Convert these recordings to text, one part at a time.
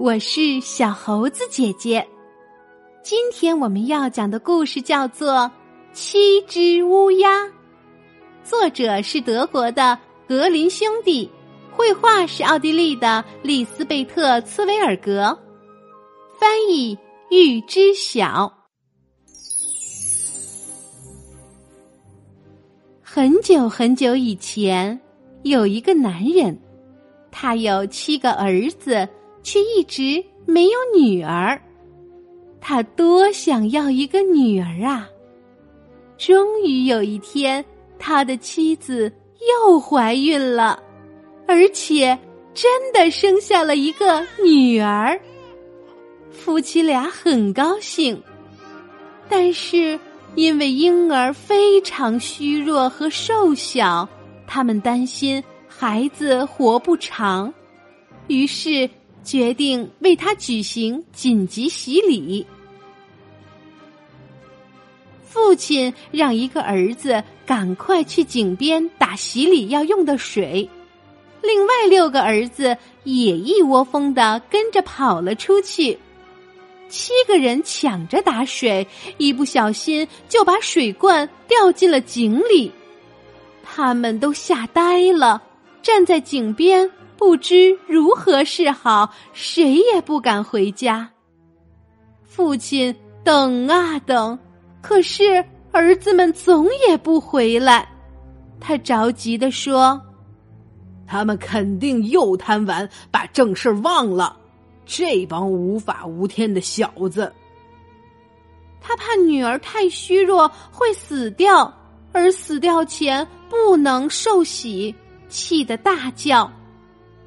我是小猴子姐姐。今天我们要讲的故事叫做《七只乌鸦》，作者是德国的格林兄弟，绘画是奥地利的丽斯贝特·茨维尔格，翻译玉知晓。很久很久以前，有一个男人，他有七个儿子，却一直没有女儿。他多想要一个女儿啊！终于有一天，他的妻子又怀孕了，而且真的生下了一个女儿。夫妻俩很高兴，但是。因为婴儿非常虚弱和瘦小，他们担心孩子活不长，于是决定为他举行紧急洗礼。父亲让一个儿子赶快去井边打洗礼要用的水，另外六个儿子也一窝蜂的跟着跑了出去。七个人抢着打水，一不小心就把水罐掉进了井里。他们都吓呆了，站在井边不知如何是好，谁也不敢回家。父亲等啊等，可是儿子们总也不回来。他着急地说：“他们肯定又贪玩，把正事忘了。”这帮无法无天的小子！他怕女儿太虚弱会死掉，而死掉前不能受洗，气得大叫：“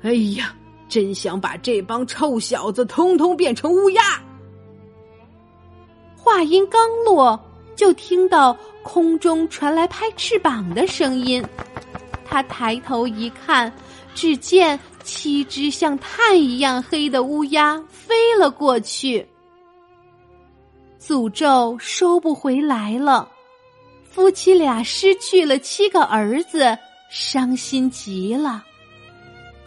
哎呀，真想把这帮臭小子通通变成乌鸦！”话音刚落，就听到空中传来拍翅膀的声音。他抬头一看，只见。七只像炭一样黑的乌鸦飞了过去，诅咒收不回来了。夫妻俩失去了七个儿子，伤心极了。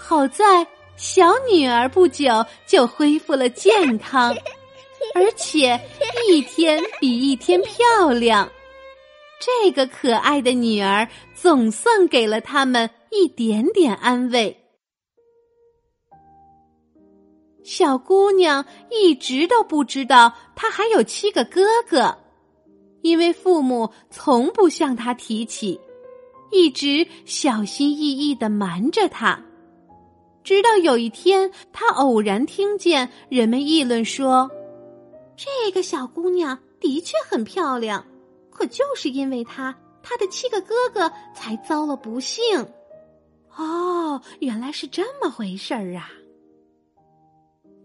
好在小女儿不久就恢复了健康，而且一天比一天漂亮。这个可爱的女儿总算给了他们一点点安慰。小姑娘一直都不知道她还有七个哥哥，因为父母从不向她提起，一直小心翼翼的瞒着她。直到有一天，她偶然听见人们议论说：“这个小姑娘的确很漂亮，可就是因为她，她的七个哥哥才遭了不幸。”哦，原来是这么回事儿啊！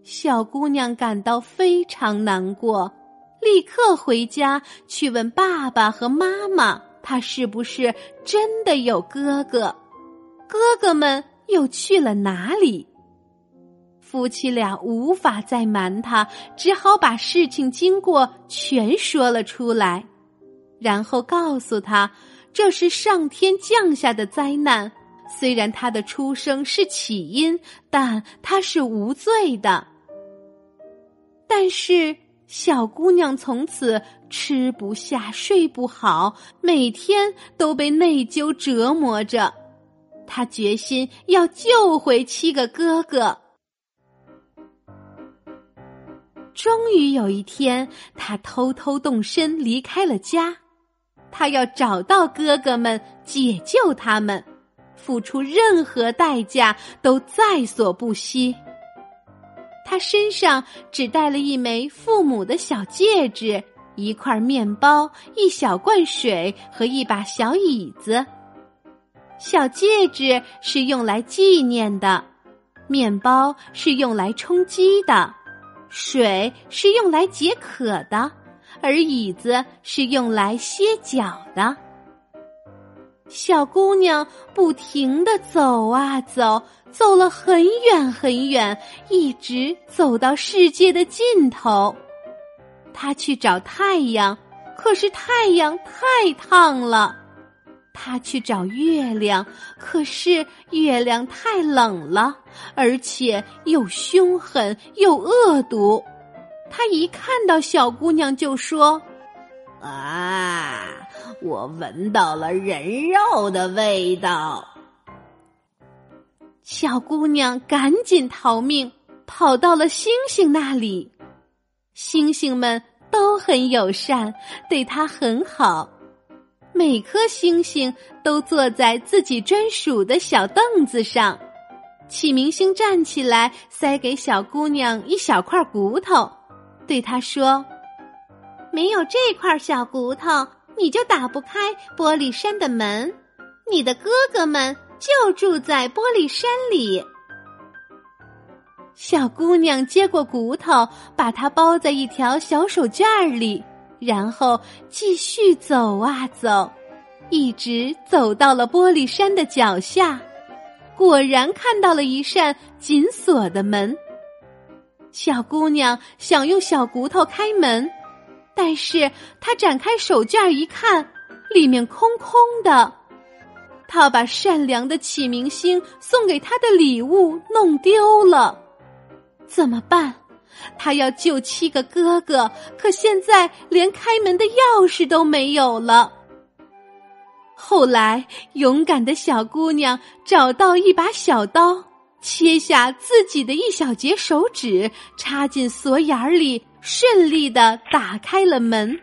小姑娘感到非常难过，立刻回家去问爸爸和妈妈，她是不是真的有哥哥？哥哥们又去了哪里？夫妻俩无法再瞒他，只好把事情经过全说了出来，然后告诉他这是上天降下的灾难。虽然他的出生是起因，但他是无罪的。但是小姑娘从此吃不下、睡不好，每天都被内疚折磨着。他决心要救回七个哥哥。终于有一天，他偷偷动身离开了家。他要找到哥哥们，解救他们，付出任何代价都在所不惜。他身上只带了一枚父母的小戒指、一块面包、一小罐水和一把小椅子。小戒指是用来纪念的，面包是用来充饥的，水是用来解渴的，而椅子是用来歇脚的。小姑娘不停的走啊走，走了很远很远，一直走到世界的尽头。她去找太阳，可是太阳太烫了。他去找月亮，可是月亮太冷了，而且又凶狠又恶毒。他一看到小姑娘就说：“啊，我闻到了人肉的味道。”小姑娘赶紧逃命，跑到了星星那里。星星们都很友善，对她很好。每颗星星都坐在自己专属的小凳子上。启明星站起来，塞给小姑娘一小块骨头，对她说：“没有这块小骨头，你就打不开玻璃山的门。你的哥哥们就住在玻璃山里。”小姑娘接过骨头，把它包在一条小手绢里。然后继续走啊走，一直走到了玻璃山的脚下，果然看到了一扇紧锁的门。小姑娘想用小骨头开门，但是她展开手绢一看，里面空空的。她把善良的启明星送给她的礼物弄丢了，怎么办？他要救七个哥哥，可现在连开门的钥匙都没有了。后来，勇敢的小姑娘找到一把小刀，切下自己的一小截手指，插进锁眼里，顺利的打开了门。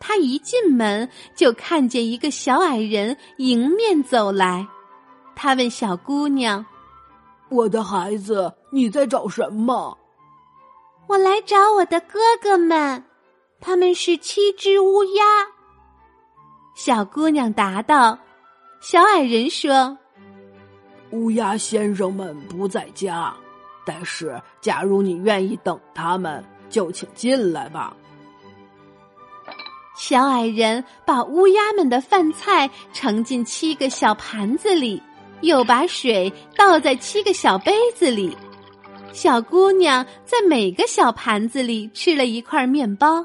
她一进门就看见一个小矮人迎面走来，他问小姑娘。我的孩子，你在找什么？我来找我的哥哥们，他们是七只乌鸦。小姑娘答道。小矮人说：“乌鸦先生们不在家，但是假如你愿意等他们，就请进来吧。”小矮人把乌鸦们的饭菜盛进七个小盘子里。又把水倒在七个小杯子里，小姑娘在每个小盘子里吃了一块面包，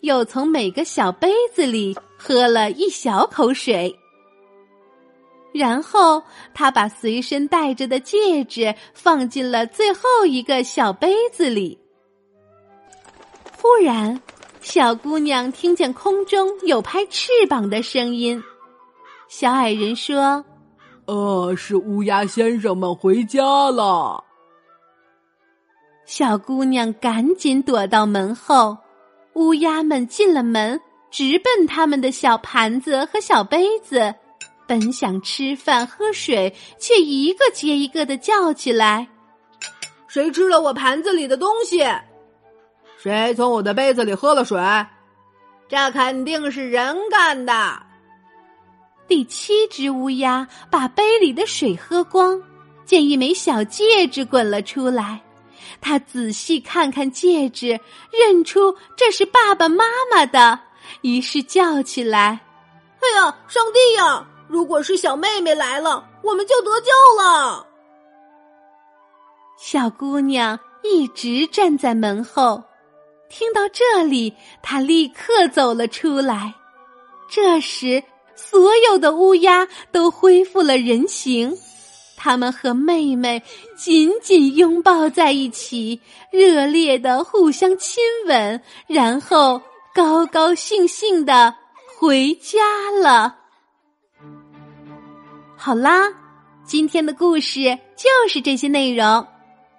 又从每个小杯子里喝了一小口水。然后她把随身带着的戒指放进了最后一个小杯子里。忽然，小姑娘听见空中有拍翅膀的声音。小矮人说。呃，是乌鸦先生们回家了。小姑娘赶紧躲到门后，乌鸦们进了门，直奔他们的小盘子和小杯子，本想吃饭喝水，却一个接一个的叫起来：“谁吃了我盘子里的东西？谁从我的杯子里喝了水？这肯定是人干的。”第七只乌鸦把杯里的水喝光，见一枚小戒指滚了出来，他仔细看看戒指，认出这是爸爸妈妈的，于是叫起来：“哎呀，上帝呀！如果是小妹妹来了，我们就得救了。”小姑娘一直站在门后，听到这里，她立刻走了出来。这时。所有的乌鸦都恢复了人形，他们和妹妹紧紧拥抱在一起，热烈的互相亲吻，然后高高兴兴的回家了。好啦，今天的故事就是这些内容。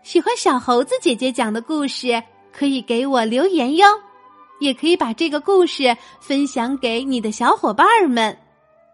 喜欢小猴子姐姐讲的故事，可以给我留言哟，也可以把这个故事分享给你的小伙伴们。